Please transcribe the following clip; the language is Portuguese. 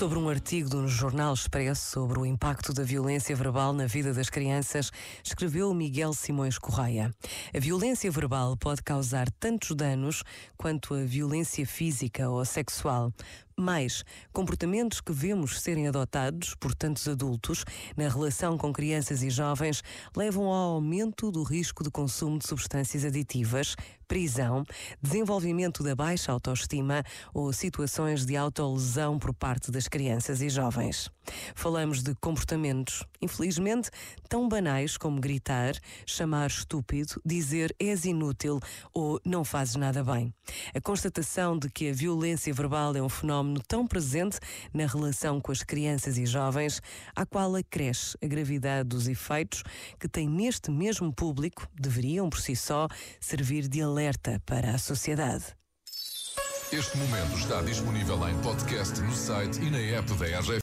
Sobre um artigo do Jornal Expresso sobre o impacto da violência verbal na vida das crianças, escreveu Miguel Simões Correia. A violência verbal pode causar tantos danos quanto a violência física ou sexual. Mais, comportamentos que vemos serem adotados por tantos adultos na relação com crianças e jovens levam ao aumento do risco de consumo de substâncias aditivas, prisão, desenvolvimento da baixa autoestima ou situações de autolesão por parte das crianças e jovens. Falamos de comportamentos, infelizmente, tão banais como gritar, chamar estúpido, dizer és inútil ou não fazes nada bem. A constatação de que a violência verbal é um fenómeno tão presente na relação com as crianças e jovens, à qual acresce a gravidade dos efeitos que tem neste mesmo público, deveriam por si só servir de alerta para a sociedade. Este momento está disponível em podcast no site e na app da RGF.